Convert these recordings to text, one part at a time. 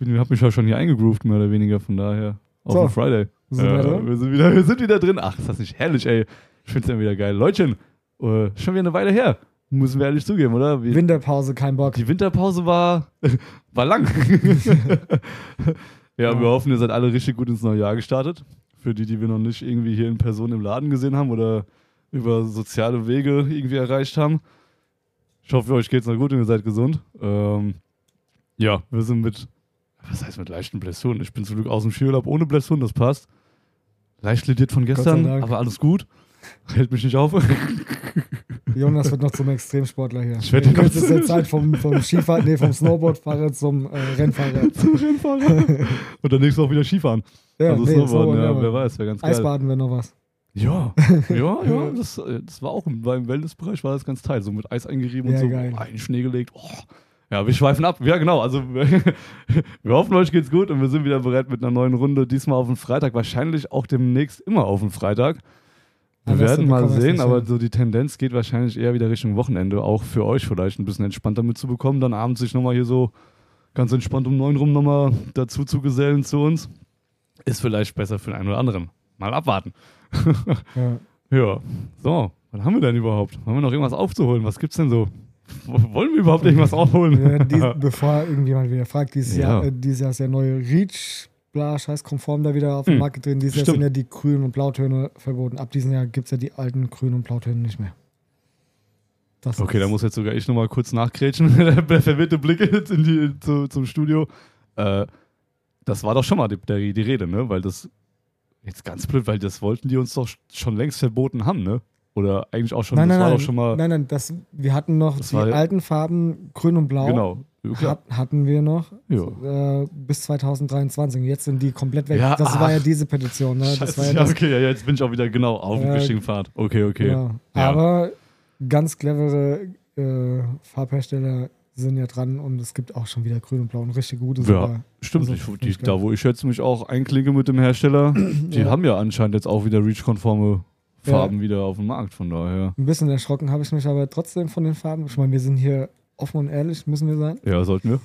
bin, hab mich ja schon hier eingegroovt, mehr oder weniger, von daher. Auf So. Friday. Sind wir Ja, drin? wir, sind wieder, wir sind wieder drin. Ach, ist das nicht herrlich, ey. Ich find's ja wieder geil. Leutchen, äh, schon wieder eine Weile her. Müssen wir ehrlich zugeben, oder? Wie, Winterpause, kein Bock. die Winterpause war, war lang. ja, Ja. wir hoffen, ihr seid alle richtig gut ins neue Jahr gestartet. Für die, die wir noch nicht irgendwie hier in Person im Laden gesehen haben oder über soziale Wege irgendwie erreicht haben. Ich hoffe, euch geht's noch gut und ihr seid gesund. Ähm, ja, wir sind mit, was heißt mit leichten Blessuren? Ich bin zum Glück aus dem Skiurlaub ohne Blessuren, das passt. Leicht lediert von gestern, aber alles gut. Hält mich nicht auf. Jonas wird noch zum Extremsportler hier. Ich werd In kürzester Zeit vom, vom Skifahren, nee, vom Snowboardfahrer zum äh, Rennfahrer. zum Rennfahrer. und dann nächstes Mal auch wieder Skifahren. Ja, also nee, Snowboarden, Snowboard, ja, ja, wer weiß, wäre ganz geil. Eisbaden wäre noch was. Ja, ja, ja, das, äh, das war auch im, war im Wellnessbereich, war das ganz teil, so mit Eis eingerieben Ja, und so, geil. einen Schnee gelegt. Oh. Ja, wir schweifen ab. Ja, genau. Also, wir hoffen, euch geht's gut und wir sind wieder bereit mit einer neuen Runde. Diesmal auf den Freitag, wahrscheinlich auch demnächst immer auf den Freitag. Wir Anders werden mal sehen, aber so die Tendenz geht wahrscheinlich eher wieder Richtung Wochenende, auch für euch vielleicht ein bisschen entspannter mitzubekommen, dann abends sich nochmal hier so ganz entspannt um neun rum nochmal dazu zu gesellen zu uns. Ist vielleicht besser für den einen oder anderen. Mal abwarten. Ja. Ja, so, was haben wir denn überhaupt? Haben wir noch irgendwas aufzuholen? Was gibt's denn so? Wollen wir überhaupt irgendwas aufholen? Ja, die, bevor irgendjemand wieder fragt, dieses, Ja. Jahr, äh, dieses Jahr ist ja neue Reach, bla, scheiß konform da wieder auf den Hm, Markt drin. Dieses Jahr stimmt. sind ja die grünen und blautöne verboten. Ab diesem Jahr gibt es ja die alten grünen und blautöne nicht mehr. Das Okay, da muss jetzt sogar ich nochmal kurz nachgrätschen. Der verwirrte Blick jetzt in die, zu, zum Studio. Äh, das war doch schon mal die, der, die Rede, ne? Weil das, jetzt ganz blöd, weil das wollten die uns doch schon längst verboten haben, ne? Oder eigentlich auch schon, Nein, das nein, war nein, doch schon mal, nein, nein, das, wir hatten noch Das die war- alten Farben grün und blau. genau. Ja. Hat, hatten wir noch Ja. äh, bis 2023. Jetzt sind die komplett weg. Ja, das war ja ach. diese Petition. Ne? Das Scheiße, war ja das, okay, jetzt bin ich auch wieder genau auf dem Äh, richtigen Pfad. Okay, okay. Genau. Aber ganz clevere äh, Farbhersteller sind ja dran und es gibt auch schon wieder grün und blau und richtig gute Ja, sogar. Stimmt, Also, ich, die, da wo ich jetzt mich auch einklinke mit dem Hersteller, die haben ja anscheinend jetzt auch wieder REACH-konforme Ja. Farben wieder auf dem Markt, von daher. Ein bisschen erschrocken habe ich mich aber trotzdem von den Farben. Ich meine, wir sind hier offen und ehrlich, müssen wir sein. Ja, sollten wir.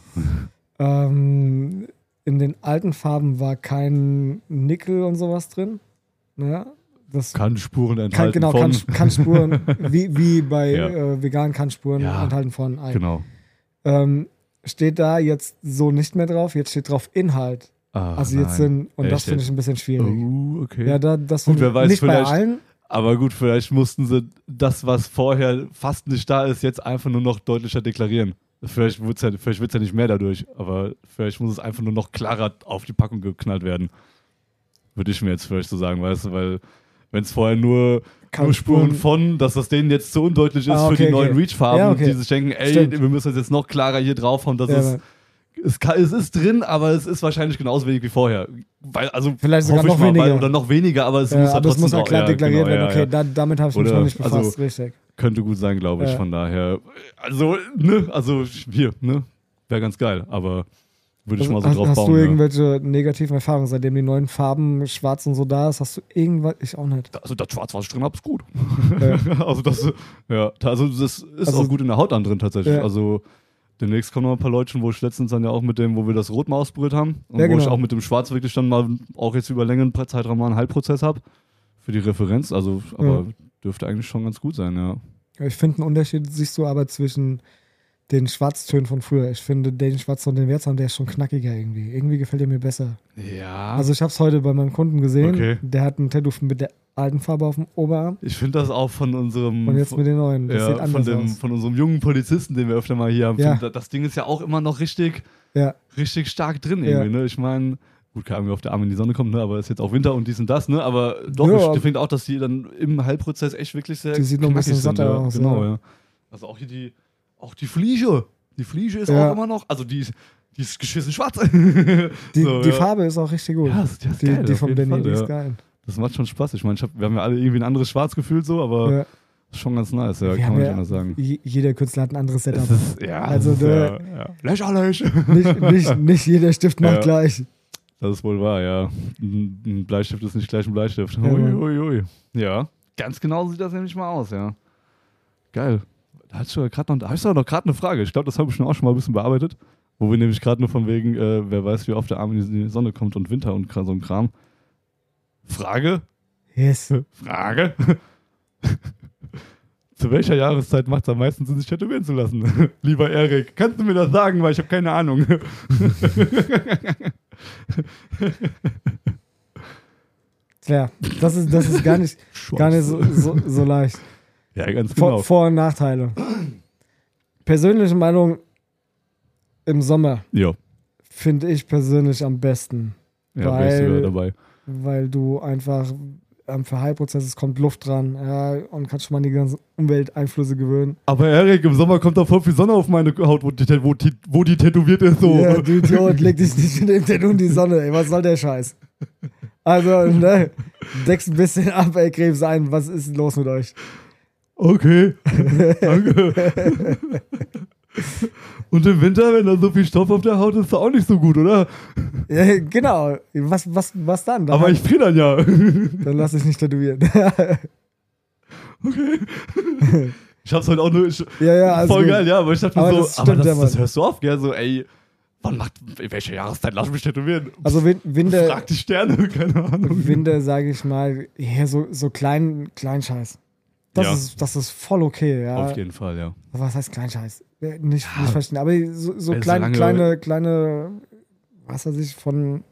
Ähm, in den alten Farben war kein Nickel und sowas drin. Ja, das Kann Spuren kann, enthalten genau, von. kann, kann Spuren, wie, wie bei Ja. äh, vegan kann Spuren Ja. enthalten von Ei. genau. Ähm, steht da jetzt so nicht mehr drauf, jetzt steht drauf Inhalt. Ah, Also jetzt nein. sind, und das Echt finde ich ein bisschen schwierig. Oh, okay. Ja, da, das Gut, wer weiß, nicht bei vielleicht- allen. Aber gut, vielleicht mussten sie das, was vorher fast nicht da ist, jetzt einfach nur noch deutlicher deklarieren. Vielleicht wird es ja, vielleicht wird's ja nicht mehr dadurch, aber vielleicht muss es einfach nur noch klarer auf die Packung geknallt werden. Würde ich mir jetzt vielleicht so sagen, weißt du, weil wenn es vorher nur, nur Spuren von, dass das denen jetzt zu undeutlich ist Ah, für okay, die neuen okay. Reach-Farben, Ja, okay. die sich denken, ey, Stimmt. wir müssen das jetzt noch klarer hier draufhauen, dass Ja, es es, kann, es ist drin, aber es ist wahrscheinlich genauso wenig wie vorher. Weil, also Vielleicht sogar noch mal, weniger. Weil, oder noch weniger, aber es Ja, muss halt trotzdem muss halt auch- klar ja, deklariert genau, werden. Okay, ja. Da, damit habe ich mich Oder- noch nicht befasst. also- Richtig. Könnte gut sein, glaube ich, von daher. Also, ne, also hier, ne, wäre ganz geil, aber würde ich Also, mal so hast, drauf hast bauen. du ja. irgendwelche negativen Erfahrungen, seitdem die neuen Farben schwarz und so da ist? Hast du irgendwas? Ich auch nicht. Also das Schwarz, was ich drin habe, ist gut. Also das, ja, also das ist Also- auch gut in der Haut an drin tatsächlich. Also demnächst kommen noch ein paar Leute, wo ich letztens dann ja auch mit dem, wo wir das Rot mal ausprobiert haben und Ja, wo ich genau. auch mit dem Schwarz wirklich dann mal auch jetzt über längeren Zeitraum mal einen Heilprozess habe für die Referenz. Also, aber Ja. dürfte eigentlich schon ganz gut sein, ja. Ich finde einen Unterschied siehst du aber zwischen den Schwarztönen von früher. Ich finde den Schwarz und den Wertsam, der ist schon knackiger irgendwie. Irgendwie gefällt er mir besser. Ja. Also ich habe es heute bei meinem Kunden gesehen. Okay. Der hat ein Tattoo mit der alten Farbe auf dem Oberarm ich finde das auch von unserem und jetzt mit den neuen. Das sieht ja, von, anders dem, aus. von unserem jungen Polizisten, den wir öfter mal hier haben. Ja. Das Ding ist ja auch immer noch richtig, Ja, richtig stark drin Ja. irgendwie. Ne? Ich meine, gut, keine Ahnung, wie auf der Arm in die Sonne kommt, ne? aber es ist jetzt auch Winter und dies und das. Ne? Aber doch, Ja. ich finde auch, dass die dann im Heilprozess echt wirklich sehr Die sieht noch ein bisschen sind, satter ja. aus, Genau, ja. ja. Also auch hier die, auch die Fliege. Die Fliege ist Ja. auch immer noch, also die, die ist geschissen schwarz. die, So, die ja. Farbe ist auch richtig gut. Ja, das- das die, geil, die vom Danny, Fall, die ja. ist geil. Das macht schon Spaß. Ich meine, hab, wir haben ja alle irgendwie ein anderes Schwarz gefühlt so, aber schon ganz nice, ja, Wir kann man ja- nicht anders sagen. Je- Jeder Künstler hat ein anderes Setup. Ist, ja, Also ist, der- ja, ja. lächerlich. nicht, nicht, nicht jeder Stift macht Ja. gleich. Das ist wohl wahr, ja. Ein ein Bleistift ist nicht gleich ein Bleistift. Ja. Ui, ui, ui. Ja, ganz genau sieht das nämlich mal aus, ja. Geil. Hast du gerade noch, hast du doch gerade eine Frage. Ich glaube, das habe ich schon auch schon mal ein bisschen bearbeitet. Wo wir nämlich gerade nur von wegen, äh, wer weiß, wie oft der Arm in die Sonne kommt und Winter und so ein Kram. Frage? Yes. Frage? Zu welcher Jahreszeit macht es am meisten Sinn, sich tätowieren zu lassen? Lieber Erik, kannst du mir das sagen, weil ich habe keine Ahnung. Ja, das ist, das ist gar nicht, gar nicht so, so, so leicht. Ja, ganz Vor, genau. Vor- und Nachteile. Persönliche Meinung im Sommer ja, finde ich persönlich am besten, ja Weil- dabei. weil du einfach am Verheilprozess, es kommt Luft dran ja, und kannst schon mal an die ganzen Umwelteinflüsse gewöhnen. Aber Erik, im Sommer kommt da voll viel Sonne auf meine Haut, wo die, wo die, wo die tätowiert ist. So. Ja, du Idiot, leg dich nicht mit dem Tattoo in die Sonne, ey, was soll der Scheiß? Also, ne, deckst ein bisschen ab, ey, Krebs ein, was ist denn los mit euch? Okay, danke. Und im Winter, wenn da so viel Stoff auf der Haut ist, ist das auch nicht so gut, oder? Ja, genau, was, was, was dann? Dann, Aber ich friere dann ja. dann lass dich nicht tätowieren. Ich hab's heute auch nur. Ich, ja, ja, also voll geil, ja, aber ich dachte mir Aber so, das aber das, ja, das hörst du oft, gell? So, ey, wann macht, in welcher Jahreszeit lass mich tätowieren? Also Win- Winter, Frag die Sterne, keine Ahnung. Winter, sage ich mal, ja, so, so klein, Kleinscheiß. Das, Ja. ist, das ist voll okay, ja. Auf jeden Fall, ja. Was heißt Kleinscheiß? Nicht, nicht verstehen, aber so, so klein, kleine, kleine, was weiß ich, von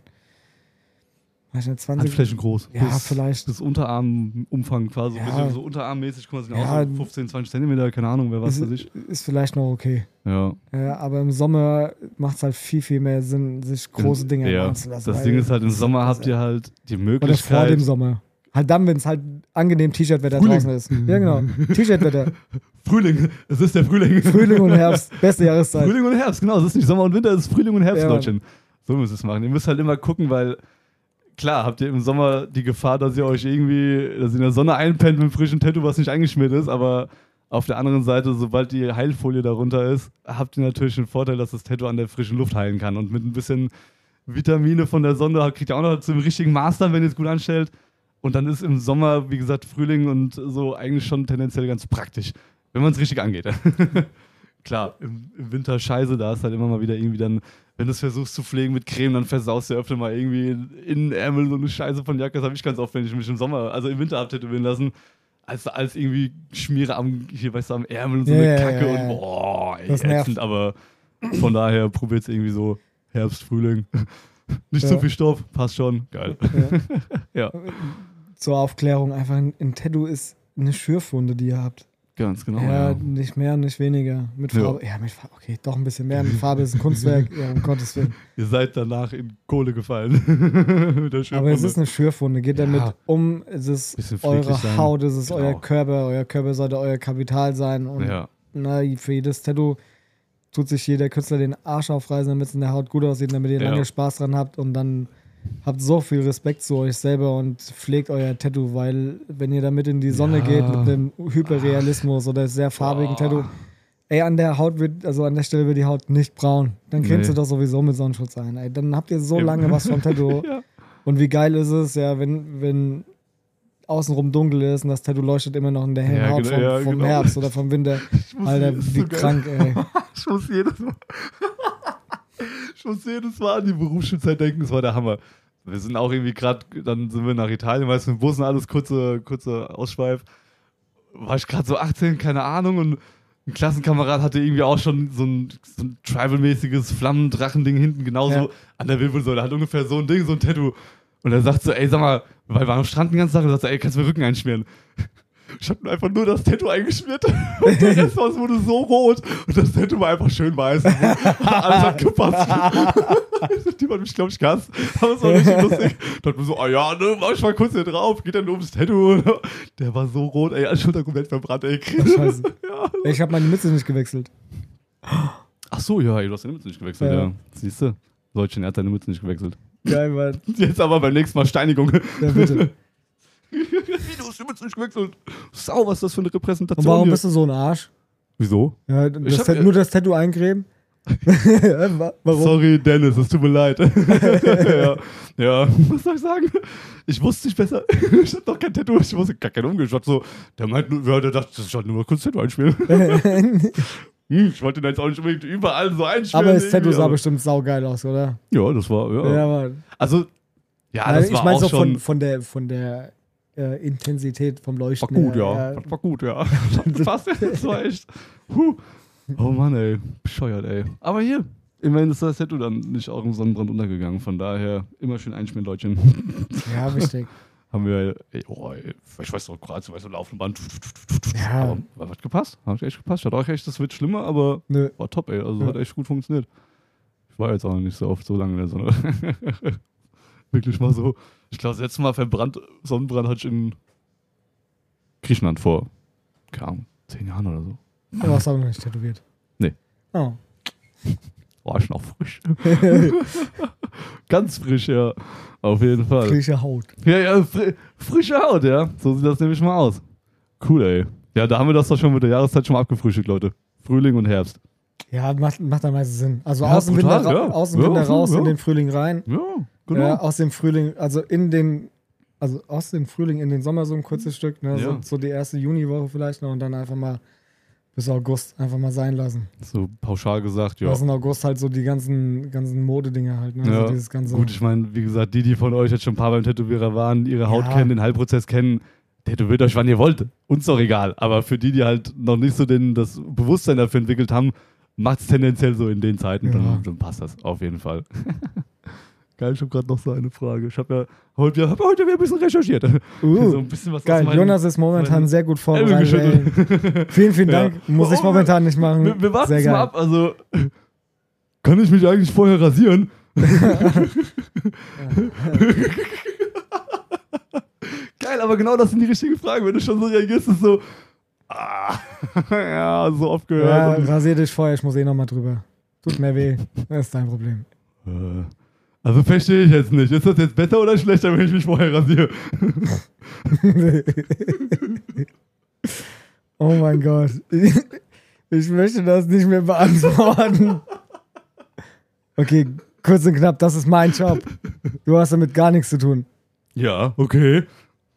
weiß nicht, 20, Handflächen groß. Ja, bis, vielleicht. Bis Unterarmumfang quasi. Ja. So, ein bisschen so unterarmmäßig, guck mal, sind Ja. auch so 15, 20 Zentimeter, keine Ahnung, wer was ist, weiß ich. ist vielleicht noch okay. Ja. Ja, aber im Sommer macht es halt viel, viel mehr Sinn, sich große Dinge ja. machen zu lassen. Das Ding ist halt, im Sommer habt ihr halt die Oder vor Möglichkeit. dem Sommer. Halt dann, wenn es halt angenehm T-Shirt-Wetter draußen ist. Ja, genau. T-Shirt-Wetter. Frühling, es ist der Frühling. Frühling und Herbst. Beste Jahreszeit. Frühling und Herbst, genau. Es ist nicht Sommer und Winter, es ist Frühling und Herbst, Ja. Leutchen. So müsst ihr es machen. Ihr müsst halt immer gucken, weil klar, habt ihr im Sommer die Gefahr, dass ihr euch irgendwie, dass ihr in der Sonne einpennt mit einem frischen Tattoo, was nicht eingeschmiert ist, aber auf der anderen Seite, sobald die Heilfolie darunter ist, habt ihr natürlich den Vorteil, dass das Tattoo an der frischen Luft heilen kann. Und mit ein bisschen Vitamine von der Sonne kriegt ihr auch noch zum richtigen Maß dann, wenn ihr es gut anstellt. Und dann ist im Sommer, wie gesagt, Frühling und so eigentlich schon tendenziell ganz praktisch, wenn man es richtig angeht. Klar, im, im Winter scheiße, da ist halt immer mal wieder irgendwie dann, wenn du es versuchst zu pflegen mit Creme, dann versaust du öfter mal irgendwie in den Ärmel so eine Scheiße von Jacke. Das habe ich ganz oft, wenn ich mich im Sommer, also im Winter hab tätowieren lassen, als, als irgendwie Schmiere am, hier weißt du, am Ärmel und so Ja, eine Kacke ja, ja. und boah, ey, Das nervt. ätzend, aber von daher probiert es irgendwie so Herbst, Frühling. Nicht Ja. zu viel Stoff, passt schon, geil. Ja. Ja, Zur Aufklärung einfach, ein, Tattoo ist eine Schürfwunde, die ihr habt. ganz genau. ja, Ja, nicht mehr, nicht weniger. Mit Ja. Farbe. Ja, mit Farbe. Okay, doch ein bisschen mehr. Mit Farbe ist ein Kunstwerk. ja, um Gottes Willen. Ihr seid danach in Kohle gefallen. Aber es ist eine Schürfwunde. Geht damit Ja. um. Es ist eure sein. Haut, es ist Genau. euer Körper. Euer Körper sollte euer Kapital sein. Und na, für jedes Tattoo tut sich jeder Künstler den Arsch aufreißen, damit es in der Haut gut aussieht, damit ihr lange Spaß dran habt und dann habt so viel Respekt zu euch selber und pflegt euer Tattoo, weil wenn ihr damit in die Sonne Ja. geht mit einem Hyperrealismus oder sehr farbigen Tattoo, ey, an der Haut wird, also an der Stelle wird die Haut nicht braun. Dann cremst Nee. du doch sowieso mit Sonnenschutz ein. Ey, dann habt ihr so Ja. lange was vom Tattoo. Ja. Und wie geil ist es, ja, wenn, wenn außenrum dunkel ist und das Tattoo leuchtet immer noch in der hellen Ja, Haut genau, vom, vom genau. Herbst oder vom Winter. Alter, wie so geil. krank, ey. Ich muss jedes Mal. Ich muss jedes Mal an die Berufsschulzeit denken, das war der Hammer. Wir sind auch irgendwie gerade, dann sind wir nach Italien, weißt du, mit dem Bus und alles, kurze, kurze Ausschweif. War ich gerade so 18, keine Ahnung, und ein Klassenkamerad hatte irgendwie auch schon so ein, so ein Tribal-mäßiges Flammendrachending hinten, genauso Ja. an der Wirbelsäule. Er hat ungefähr so ein Ding, so ein Tattoo. Und er sagt so, ey, sag mal, weil wir waren am Strand den ganzen Tag, und er sagt so, ey, kannst du mir Rücken einschmieren? Ich hab mir einfach nur das Tattoo eingeschmiert und der Rest aus wurde so rot und das Tattoo war einfach schön weiß. Alles hat gepasst. Die hat mich, glaube ich, gehasst. Aber es war richtig lustig. Dachte mir so, ah ja, ne, mach ich mal kurz hier drauf, geht dann ums Tattoo. Der war so rot, ey, als Schulter komplett verbrannt, ey. Scheiße. Ja. Ich habe meine Mütze nicht gewechselt. Ach so, ja, ey, du hast deine Mütze nicht gewechselt, ja. Ja. Siehst du? Deutschen, er hat deine Mütze nicht gewechselt. Geil, Mann. Jetzt aber beim nächsten Mal Steinigung. Ja, bitte. Hast die Mütze nicht gewechselt? Sau, was ist das für eine Und Repräsentation warum hier? bist du so ein Arsch? Wieso? Ja, Ich das hab- nur das Tattoo warum? Sorry, Dennis, es tut mir leid. ja, ja, was soll ich sagen? Ich wusste nicht besser. Ich hab doch kein Tattoo, ich wusste gar keinen Umgang. Ich dachte so, der meint nur, ja, der dachte, das ist halt nur mal kurz Tattoo einspielen. hm, ich wollte den jetzt auch nicht unbedingt überall so einstellen. Aber das Tattoo sah aber- bestimmt saugeil aus, oder? Ja, das war, ja. Ja, Mann. Also, ja, Also das ich war meine auch so von der, von der äh, Intensität vom war Leuchten. gut, her, ja. Das war gut, ja. Das passt, das war echt. Huh. Oh Mann, ey. Bescheuert, ey. Aber hier, immerhin ist das Tattoo dann nicht auch im Sonnenbrand untergegangen. Von daher immer schön einschmieren, Leutchen. Ja, wichtig. Haben wir, ey, oh, ey, ich weiß doch, gerade so, weißt du, laufende Band. Ja. Aber, aber hat gepasst. Hat echt gepasst. Ich dachte auch echt, das wird schlimmer, aber Nö. war top, ey. Also Ja. hat echt gut funktioniert. Ich war jetzt auch nicht so oft so lange in der Sonne. Wirklich mal so. Ich glaube, das letzte Mal verbrannt, Sonnenbrand hatte ich in Griechenland vor, keine Ahnung, zehn Jahren oder so. Du warst auch noch nicht tätowiert. Nee. Oh. War ich noch frisch. Ganz frisch, ja. Auf jeden Fall. Frische Haut. Ja, ja, fri frische Haut, ja. So sieht das nämlich mal aus. Cool, ey. Ja, da haben wir das doch schon mit der Jahreszeit schon mal abgefrühstückt, Leute. Frühling und Herbst. Ja, macht, macht am meisten Sinn. Also Ja, aus dem Winter, ja. aus dem Ja, Winter so, raus ja. in den Frühling rein. Ja, genau. Ja, aus dem Frühling, also in den, also aus dem Frühling in den Sommer so ein kurzes Stück, ne? Ja. so, so die erste Juniwoche vielleicht noch und dann einfach mal bis August einfach mal sein lassen. So pauschal gesagt, ja. Ja. in August halt so die ganzen, ganzen Modedinger halt, ne? Ja, Also dieses ganze. Gut, ich meine, wie gesagt, die, die von euch jetzt schon ein paar beim Tätowierer waren, ihre Haut Ja. kennen, den Heilprozess kennen, tätowiert euch, wann ihr wollt. Uns doch egal. Aber für die, die halt noch nicht so den, das Bewusstsein dafür entwickelt haben, macht es tendenziell so in den Zeiten. Ja. Dann, dann passt das auf jeden Fall. Geil, ich habe gerade noch so eine Frage. Ich habe ja heute, hab heute wieder ein bisschen recherchiert. Uh, so ein bisschen was Geil, meinen- Jonas ist momentan sehr gut vorbereitet. Vielen, vielen Ja. Dank. Muss ich Oh, momentan nicht machen. Wir, wir warten es mal ab. Also, kann ich mich eigentlich vorher rasieren? Geil, aber genau das sind die richtigen Fragen. Wenn du schon so reagierst, ist so. Ah, ja, so oft Ja, gehört. Und, rasier dich vorher, ich muss eh nochmal drüber. Tut mir weh. Das ist dein Problem. äh, also verstehe ich jetzt nicht. Ist das jetzt besser oder schlechter, wenn ich mich vorher rasiere? oh mein Gott. Ich möchte das nicht mehr beantworten. Okay, kurz und knapp, das ist mein Job. Du hast damit gar nichts zu tun. Ja, okay.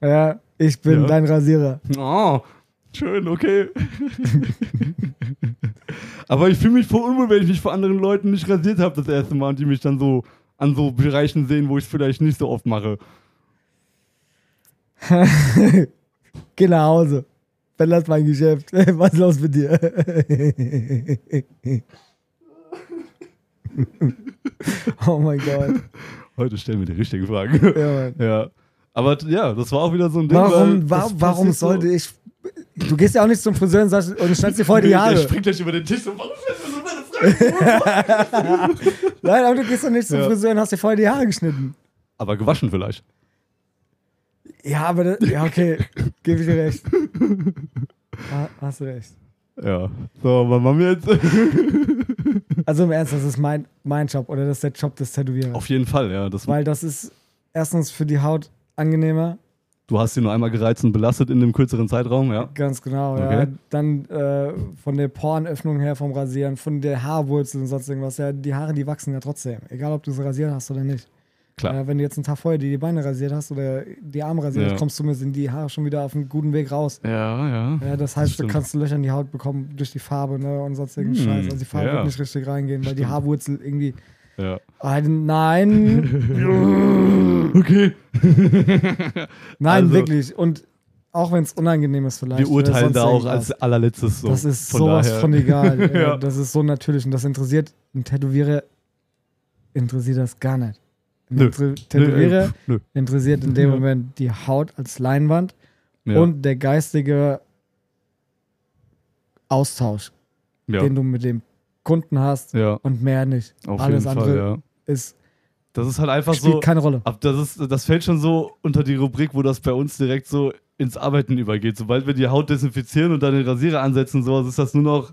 Ja, ich bin Ja. dein Rasierer. Oh, schön, okay. Aber ich fühle mich voll unwohl, wenn ich mich vor anderen Leuten nicht rasiert habe das erste Mal und die mich dann so an so Bereichen sehen, wo ich es vielleicht nicht so oft mache. Geh nach Hause. Verlass mein Geschäft. Was ist los mit dir? oh mein Gott. Heute stellen wir die richtige Frage. Ja, Mann. ja. Aber ja, das war auch wieder so ein Ding. Warum, weil wa das warum passiert so- sollte ich. Du gehst ja auch nicht zum Friseur und, sagst, und schneidest dir vorher die Nee, Der Haare. springt gleich über den Tisch und warum Nein, aber du gehst doch nicht zum Ja. Friseur und hast dir vorher die Haare geschnitten. Aber gewaschen vielleicht. Ja, aber das, ja, okay, gebe ich dir recht. Ha, hast du recht. Ja. So, was machen wir jetzt? Also im Ernst, das ist mein, mein Job oder das ist der Job des Tätowierers. Auf jeden Fall, ja. Das, Weil das ist erstens für die Haut angenehmer, du hast sie nur einmal gereizt und belastet in dem kürzeren Zeitraum, ja. ganz genau. Ja. Okay. Dann äh, von der Porenöffnung her vom Rasieren, von der Haarwurzel und sonst irgendwas. Ja, die Haare, die wachsen ja trotzdem. Egal, ob du sie rasiert hast oder nicht. Klar. Äh, wenn du jetzt einen Tag vorher die, die Beine rasiert hast oder die Arme rasiert Ja. hast, kommst du mir sind die Haare schon wieder auf einem guten Weg raus. Ja, ja. Ja, das heißt, du stimmt. kannst Löcher in die Haut bekommen durch die Farbe ne, und sonst irgendeinen Hm, Scheiß. Also die Farbe ja. wird nicht richtig reingehen, weil die Stimmt. Haarwurzel irgendwie. ja. Nein. Okay. nein, Also- wirklich. Und auch wenn es unangenehm ist, vielleicht. Wir urteilen da auch als allerletztes so. Das ist Von sowas daher- von egal. ja. Das ist so natürlich und das interessiert einen Tätowierer interessiert das gar nicht. Ein Nö. Tätowierer Nö, interessiert in dem. Moment die Haut als Leinwand Ja. und der geistige Austausch, ja. den du mit dem Kunden hast ja, und mehr nicht. auf Alles jeden andere Fall, ja. ist, Das ist halt einfach spielt so. keine Rolle. Ab das, ist, das fällt schon so unter die Rubrik, wo das bei uns direkt so ins Arbeiten übergeht. Sobald wir die Haut desinfizieren und dann den Rasierer ansetzen, sowas ist das nur noch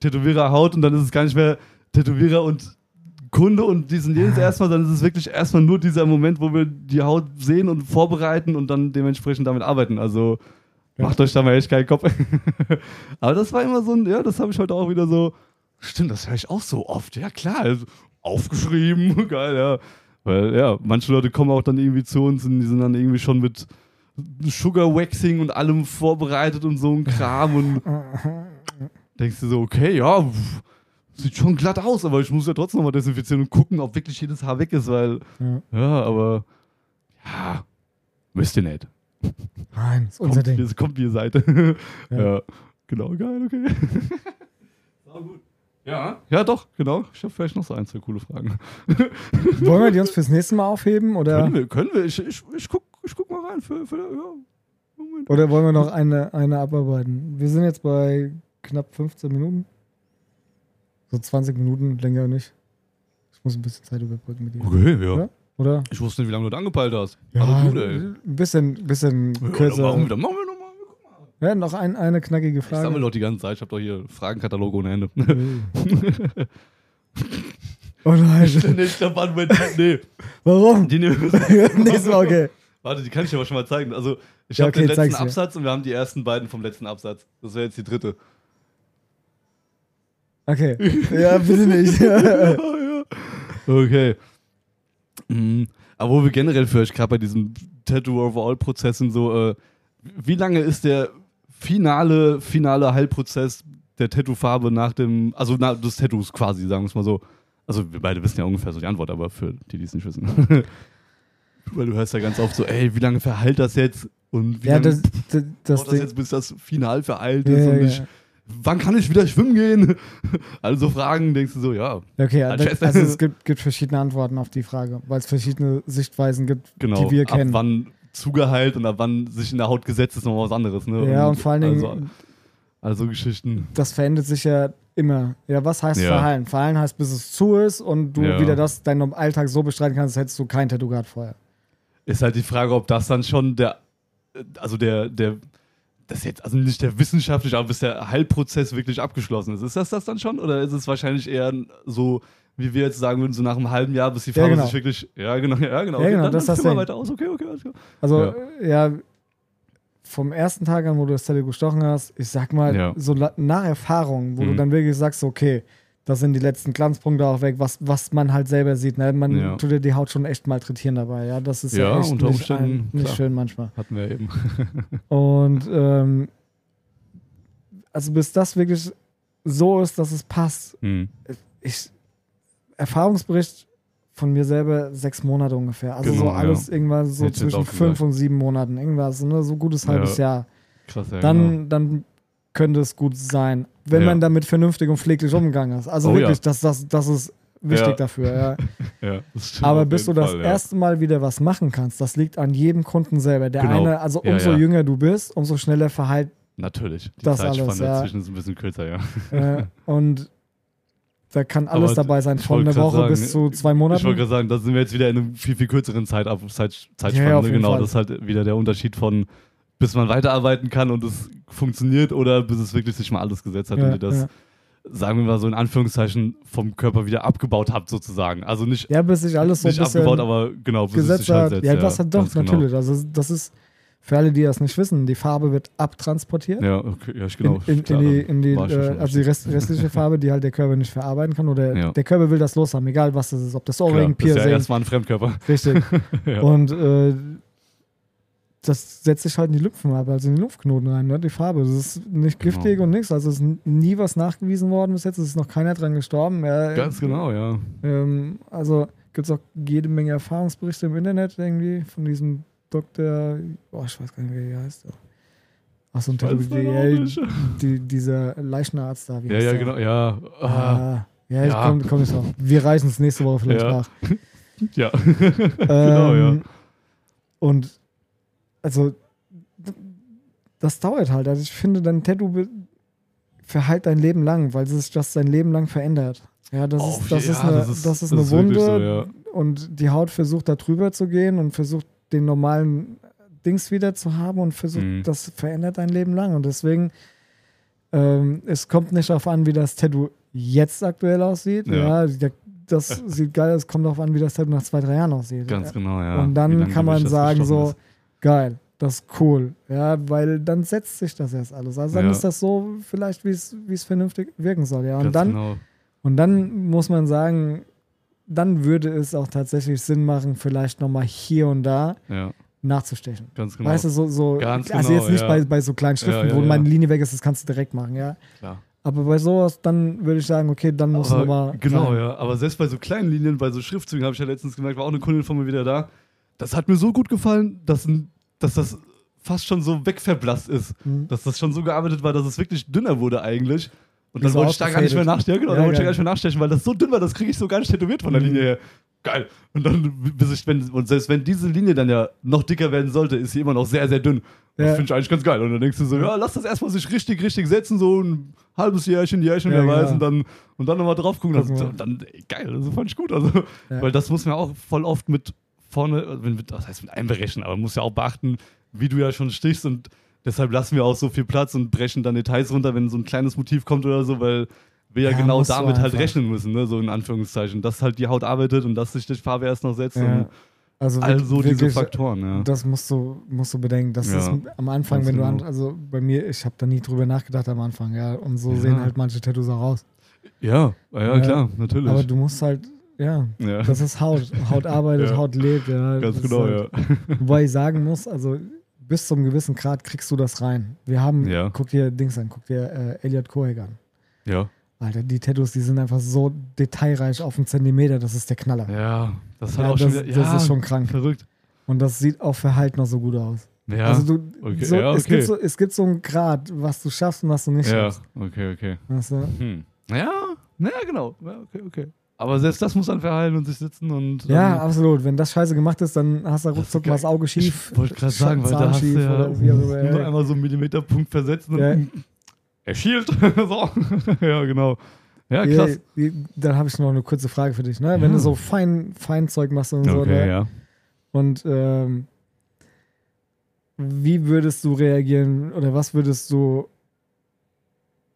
Tätowierer Haut und dann ist es gar nicht mehr Tätowierer und Kunde und diesen jenes erstmal, dann ist es wirklich erstmal nur dieser Moment, wo wir die Haut sehen und vorbereiten und dann dementsprechend damit arbeiten. Also Ja. macht euch da mal echt keinen Kopf. Aber das war immer so ein, ja, das habe ich heute auch wieder so. Stimmt, das höre ich auch so oft. Ja, klar. Also, aufgeschrieben. Geil, ja. Weil, ja, manche Leute kommen auch dann irgendwie zu uns und die sind dann irgendwie schon mit Sugar Waxing und allem vorbereitet und so ein Kram und denkst du so, okay, ja, pff, sieht schon glatt aus, aber ich muss ja trotzdem nochmal desinfizieren und gucken, ob wirklich jedes Haar weg ist, weil, Ja. ja, aber, ja, müsst ihr nicht. Nein, ist unser Kommt, Ding. das kommt wie ihr seid. ja. Ja. genau, geil, okay. War gut. Ja, ja, doch, genau. Ich habe vielleicht noch so ein, zwei coole Fragen. Wollen wir die uns fürs nächste Mal aufheben oder, Können wir, können wir. Ich, ich, ich, guck, ich guck mal rein. Für, für, ja. Moment. oder wollen wir noch eine, eine abarbeiten? Wir sind jetzt bei knapp 15 Minuten. So 20 Minuten, länger nicht. Ich muss ein bisschen Zeit überbrücken mit dir. Okay, ja. Ja? Oder? Ich wusste nicht, wie lange du da angepeilt hast. Ja, Aber gut, ey. ein bisschen, bisschen Ja, dann kürzer. machen wir, dann machen. Ja, noch ein, eine knackige Ich sammle Frage. doch die ganze Zeit. Ich habe doch hier Fragenkatalog ohne Ende. oh nein. nicht der Mann mit. Nee. Warum? Die nehmen Nächstes Mal, okay. Warte, die kann ich dir aber schon mal zeigen. Also, ich Ja, habe okay, den letzten mir. Absatz und wir haben die ersten beiden vom letzten Absatz. Das wäre jetzt die dritte. Okay. Ja, bitte nicht. Okay. Mhm. Aber wo wir generell für euch gerade bei diesem Tattoo-Overall-Prozessen so, äh, wie lange ist der finale, finale Heilprozess der Tattoo-Farbe nach dem, also na, des Tattoos quasi, sagen wir es mal so. Also wir beide wissen ja ungefähr so die Antwort, aber für die, die es nicht wissen. Weil du hörst ja ganz oft so, ey, wie lange verheilt das jetzt? Und wie ja, lange das, das, das dauert das jetzt, bis das final verheilt Ja, ist? ja, und ja. ich, wann kann ich wieder schwimmen gehen? Also Fragen, denkst du so, ja, Okay, fest. also es gibt, gibt verschiedene Antworten auf die Frage, weil es verschiedene Sichtweisen gibt, genau. die wir ab kennen. wann zugeheilt und ab wann sich in der Haut gesetzt ist, noch was anderes. Ne? Ja, und vor allen Dingen, Also, also Geschichten. das verändert sich ja immer. Ja, was heißt Ja. verheilen? Verheilen heißt, bis es zu ist und du Ja. wieder das deinen Alltag so bestreiten kannst, als hättest du kein Tattoo gehabt vorher. Ist halt die Frage, ob das dann schon der, also der, der, das jetzt, also nicht der wissenschaftliche, aber bis der Heilprozess wirklich abgeschlossen ist. Ist das das dann schon? Oder ist es wahrscheinlich eher so, wie wir jetzt sagen würden, so nach einem halben Jahr, bis die Ja, Farbe genau. sich wirklich, ja genau, ja genau, Ja, genau, dann, das dann das weiter aus, okay, okay, alles klar. Also, ja. vom ersten Tag an, wo du das Tattoo gestochen hast, ich sag mal, Ja. so nach Erfahrung, wo du Mhm. dann wirklich sagst, okay, das sind die letzten Glanzpunkte auch weg, was, was man halt selber sieht. Ne? Man Ja. tut dir die Haut schon echt malträtieren dabei. Ja, das ist ja, Ja, echt unter nicht, Umständen, ein, nicht schön manchmal. Hatten wir eben. Und ähm, also bis das wirklich so ist, dass es passt. Hm. Ich Erfahrungsbericht von mir selber sechs Monate ungefähr. Also Genau, so alles irgendwas so Hätte zwischen fünf und sieben Monaten. Irgendwas, ne? so gutes halbes Jahr. Krass, ja, Dann, genau. dann könnte es gut sein, wenn Ja. man damit vernünftig und pfleglich umgegangen ist. Also Oh ja. wirklich, das, das, das ist wichtig Ja. dafür. Ja. Ja, Aber bis du das Fall, ja. erste Mal wieder was machen kannst, das liegt an jedem Kunden selber. Der Genau. eine, also Ja, umso ja. jünger du bist, umso schneller verheilt Natürlich. Die Das Zeitspanne alles, ja. dazwischen ist ein bisschen kürzer, ja. äh, und da kann alles Aber dabei sein, ich von einer Woche sagen, bis zu zwei Ich Monaten. wollte gerade sagen, da sind wir jetzt wieder in einem viel, viel kürzeren Zeitab Zeit, Zeitspanne. Ja, ne? genau, Fall. das ist halt wieder der Unterschied von, bis man weiterarbeiten kann und es funktioniert oder bis es wirklich sich mal alles gesetzt hat Ja, und ihr das, ja. sagen wir mal so in Anführungszeichen, vom Körper wieder abgebaut habt sozusagen. Also nicht, ja, bis sich alles so nicht abgebaut, aber genau, bis es gesetzt sich halt hat. setzt. ja, das hat doch, genau. natürlich. Also das ist, für alle, die das nicht wissen, die Farbe wird abtransportiert. Ja, okay, ja, genau. in, in, in die, in die, äh, also die Rest, restliche Farbe, die halt der Körper nicht verarbeiten kann oder Ja. der Körper will das loshaben, egal was das ist, ob das Ohrring, das ist ja Piercing, erstmal ein Fremdkörper. richtig. ja. Und äh, das setzt sich halt in die Lymphen ab, also in die Lymphknoten rein, ne? die Farbe. Das ist nicht Genau. giftig und nichts. Also es ist nie was nachgewiesen worden bis jetzt. Es ist noch keiner dran gestorben. Ja, Ganz genau, ja. Ähm, also gibt es auch jede Menge Erfahrungsberichte im Internet irgendwie von diesem Doktor, oh, ich weiß gar nicht, wie er heißt. Ach so, ein man die, dieser Leichenarzt da. Wie Ja, ja, der? genau, ja. Ah, Ah, ja, ich Ja. komme komm nicht drauf. Wir reichen es nächste Woche vielleicht Ja. nach. ja. genau, ja. Und also das dauert halt. Also ich finde, dein Tattoo verheilt dein Leben lang, weil sich das dein Leben lang verändert. Ja, das ist, das eine, das ist- das ist das eine ist wirklich Wunde so, ja. und die Haut versucht da drüber zu gehen und versucht den normalen Dings wieder zu haben und versucht, Mhm. das verändert dein Leben lang. Und deswegen, ähm, es kommt nicht darauf an, wie das Tattoo jetzt aktuell aussieht. Ja, Ja. das sieht geil aus, es kommt darauf an, wie das Tattoo nach zwei, drei Jahren aussieht. Ganz genau, ja. Und dann kann man sagen, so, ist. geil, das ist cool. Ja, weil dann setzt sich das erst alles. Also dann Ja. ist das so vielleicht, wie es wie es vernünftig wirken soll. Ja, und Ganz dann, genau. und dann muss man sagen, dann würde es auch tatsächlich Sinn machen, vielleicht nochmal hier und da Ja, nachzustechen. ganz genau. Weißt du, so, so Ganz also genau, jetzt nicht ja. bei, bei so kleinen Schriften, Ja, wo meine Linie weg ist, das kannst du direkt machen, ja. Klar. Aber bei sowas, dann würde ich sagen, okay, dann muss nochmal. genau, ja. Aber selbst bei so kleinen Linien, bei so Schriftzügen, habe ich ja letztens gemerkt, war auch eine Kundin von mir wieder da. Das hat mir so gut gefallen, dass, dass das fast schon so wegverblasst ist. Mhm. Dass das schon so gearbeitet war, dass es wirklich dünner wurde eigentlich. Und dann wollte ich da gar nicht mehr. Ja, genau, Ja, dann wollte ich gar nicht mehr nachstechen, weil das so dünn war, das kriege ich so gar nicht tätowiert von der Mhm. Linie her. Geil. Und dann, bis ich, wenn, und selbst wenn diese Linie dann ja noch dicker werden sollte, ist sie immer noch sehr, sehr dünn. Das Ja. finde ich eigentlich ganz geil. Und dann denkst du so, ja, lass das erstmal sich richtig, richtig setzen, so ein halbes Jährchen, Jährchen, Ja, wer weiß, genau. und dann, und dann nochmal drauf gucken. Wir. Das, dann, ey, geil, das fand ich gut. Also. Weil das muss man auch voll oft mit vorne, also mit, das heißt mit einberechnen, aber man muss ja auch beachten, wie du ja schon stichst und deshalb lassen wir auch so viel Platz und brechen dann Details runter, wenn so ein kleines Motiv kommt oder so, weil wir ja, Ja, genau damit halt rechnen müssen, ne? so in Anführungszeichen, dass halt die Haut arbeitet und dass sich die Farbe erst noch setzt Ja. Also also diese wirklich, Faktoren, ja. Das musst du, musst du bedenken. Das Ja, ist am Anfang, wenn du an, also bei mir, ich habe da nie drüber nachgedacht am Anfang, ja. Und so Ja. sehen halt manche Tattoos auch aus. Ja, ja, klar, natürlich. Aber du musst halt, ja, das ist Haut. Haut arbeitet. Haut lebt, ja. Ganz genau, halt, ja. Wobei ich sagen muss, also bis zum gewissen Grad kriegst du das rein. Wir haben, Ja. guck dir Dings an, guck dir äh, Elliot Koenig an. Ja, Alter, die Tattoos, die sind einfach so detailreich auf einen Zentimeter, das ist der Knaller. ja, das ist Ja, auch schon das, wieder, das ja, ist schon krank. verrückt. Und das sieht auch für halt noch so gut aus. Ja, Also du, okay, so, ja, es, okay. gibt so, es gibt so einen Grad, was du schaffst und was du nicht ja, schaffst. okay, okay. Weißt du? Hm. Ja, ja, genau. Ja, okay, okay. Aber selbst das muss dann verheilen und sich sitzen und. Ja, ähm, absolut. Wenn das scheiße gemacht ist, dann hast du ruckzuck mal das Auge schief. Ich wollte gerade sagen, weil da hast du ja oder immer, nur einmal so einen Millimeterpunkt versetzt und Ja. er schielt. so. ja, genau. Ja, krass. Ja, dann habe ich noch eine kurze Frage für dich. Ne? Wenn Ja. du so fein, Feinzeug machst und so, Okay, ne? ja. und ähm, wie würdest du reagieren oder was würdest du,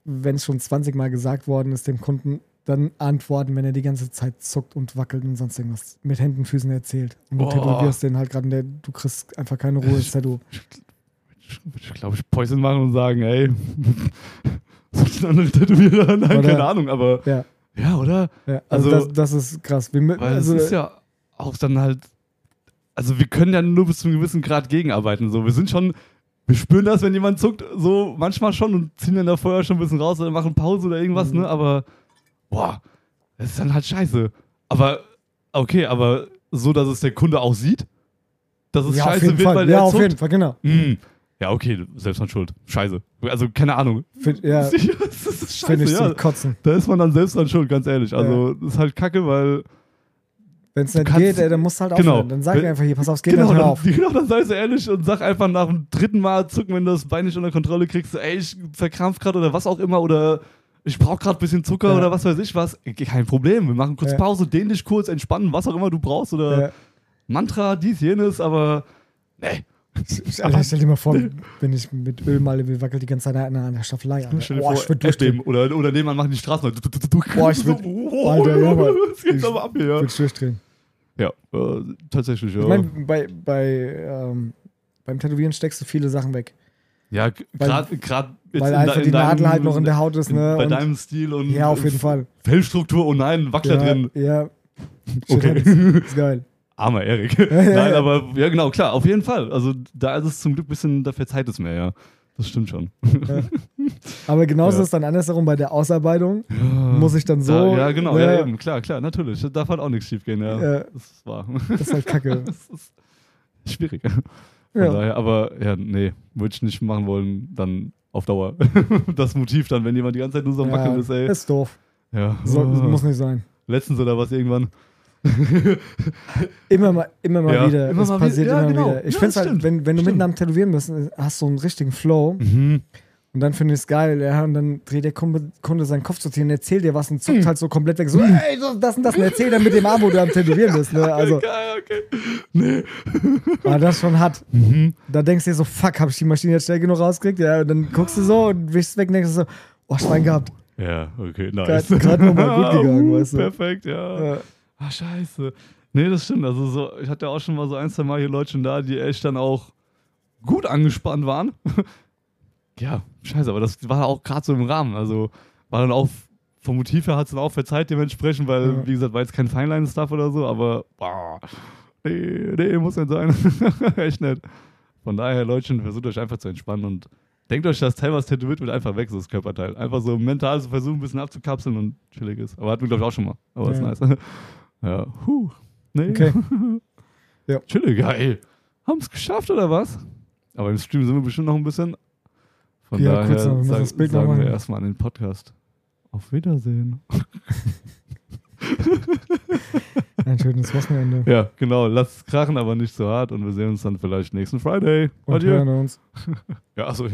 wenn es schon 20 Mal gesagt worden ist, dem Kunden dann antworten, wenn er die ganze Zeit zuckt und wackelt und sonst irgendwas mit Händen, Füßen erzählt. Und du tätowierst den halt gerade, du kriegst einfach keine Ruhe ins Tattoo. Ich, ich glaube, ich Päuschen machen und sagen, ey, ich einen anderen Tätowierer? Nein, Oder- keine Ahnung, aber Ja, ja, oder? ja. Also, Also- das, das ist krass. Wir, Weil also, es ist ja auch dann halt, also wir können ja nur bis zu einem gewissen Grad gegenarbeiten. So, wir sind schon, wir spüren das, wenn jemand zuckt, so manchmal schon und ziehen dann da vorher schon ein bisschen raus oder machen Pause oder irgendwas, Mhm. ne? Aber boah, das ist dann halt scheiße. Aber okay, aber so, dass es der Kunde auch sieht, dass es ja, auf scheiße wird, Fall. weil Ja, er auf zuckt. jeden Fall, genau. Hm. Ja, okay, selbst an Schuld. Scheiße. Also, keine Ahnung. Find, ja, das ist scheiße, finde ich ja. zum Kotzen. Da ist man dann selbst an Schuld, ganz ehrlich. Also, das ist halt kacke, weil Wenn es nicht geht, ey, dann musst du halt Genau. aufhören. Dann sag Wenn- einfach hier, pass auf, es geht genau, nicht, dann, auf. genau, dann sei so ehrlich und sag einfach nach dem dritten Mal zucken, wenn du das Bein nicht unter Kontrolle kriegst, ey, ich verkrampf gerade oder was auch immer oder ich brauche gerade ein bisschen Zucker Ja. oder was weiß ich was. Kein Problem, wir machen kurz Ja. Pause, dehn dich kurz, entspannen, was auch immer du brauchst oder Ja. Mantra, dies, jenes, aber nee. Alter, stell dir mal vor, wenn ich mit Öl male, wie wackelt die ganze Zeit an der Staffelei. Alter. Stell dir Boah, vor, ich würd Erdbeben durchdrehen. oder, oder nebenan machen die Straßen. Boah, ich würd- oh, Alter, ja, Mann. Was geht's Ich aber ab hier? Ja, ich durchdrehen. ja äh, tatsächlich, ja. Ich meine, bei, bei, ähm, beim Tätowieren steckst du viele Sachen weg. Ja, gerade gerade Weil einfach die Nadel halt noch in der Haut ist, ne? Bei deinem Stil und ja, auf jeden Fall. Fellstruktur, oh nein, Wackler Ja, drin. ja. Okay. Ist geil. Armer Erik. ja, Nein, ja. aber ja, genau, klar, auf jeden Fall. Also da ist es zum Glück ein bisschen, da verzeiht es mir, ja. Das stimmt schon. Aber genauso Ja. ist dann andersherum bei der Ausarbeitung. Muss ich dann so. Da, ja, genau, Ja, ja, eben, klar, klar, natürlich. Da darf halt auch nichts schief gehen, ja. Ja. Das ist wahr. Das ist halt kacke. Das ist schwierig. Von Ja. daher, aber ja, nee, würde ich nicht machen wollen, dann auf Dauer. das Motiv dann, wenn jemand die ganze Zeit nur so am Ja, Wackeln ist, ey. ist doof. Ja. So, muss nicht sein. Letztens oder was irgendwann. Immer mal, immer mal Ja, wieder. immer es mal passiert wieder. Ja, immer genau. wieder. Ich Ja, finde es halt, wenn, wenn du mitten am Tätowieren bist, hast du einen richtigen Flow Mhm. Und dann finde ich es geil, ja, und dann dreht der Kunde, Kunde seinen Kopf zu dir und erzählt dir was und zuckt halt so komplett weg. So, ey, das, das und das und erzähl dann mit dem Arm, wo du am Tätowieren bist. Ne? Also, Geil, okay. Nee. aber das schon hat. Mhm. Da denkst du dir so, fuck, hab ich die Maschine jetzt schnell genug rausgekriegt? Ja, und dann guckst du so und wischst weg und denkst so, oh, Schwein gehabt. Ja, okay, nice. Grad- grad noch mal gut gegangen, Uh, weißt du. Perfekt, ja. Ja. Ah, scheiße. Nee, das stimmt. Also so, ich hatte ja auch schon mal so ein, zwei Mal hier Leute schon da, die echt dann auch gut angespannt waren. Ja, scheiße, aber das war auch gerade so im Rahmen. Also war dann auch, vom Motiv her hat es dann auch verzeiht dementsprechend, weil, Ja. wie gesagt, war jetzt kein Feinline-Stuff oder so, aber boah, nee, nee, muss nicht sein. echt nicht. Von daher, Leute, versucht euch einfach zu entspannen und Denkt euch das Teil, was tätowiert wird, einfach weg, so das Körperteil. Einfach so mental so versuchen, ein bisschen abzukapseln und chillig ist. Aber hatten wir, glaube ich, auch schon mal. Aber Ja. ist nice. Ja, huh. Nee. Okay. Ja. Chillig, geil. Haben es geschafft, oder was? Aber im Stream sind wir bestimmt noch ein bisschen. Von Ja, daher kurz noch, wir sag, das Bild sagen wir erstmal an den Podcast. Auf Wiedersehen. Ein schönes Wochenende. Ja, genau. Lasst es krachen, aber nicht so hart. Und wir sehen uns dann vielleicht nächsten Friday. Und Adieu. hören uns. Ja, achso,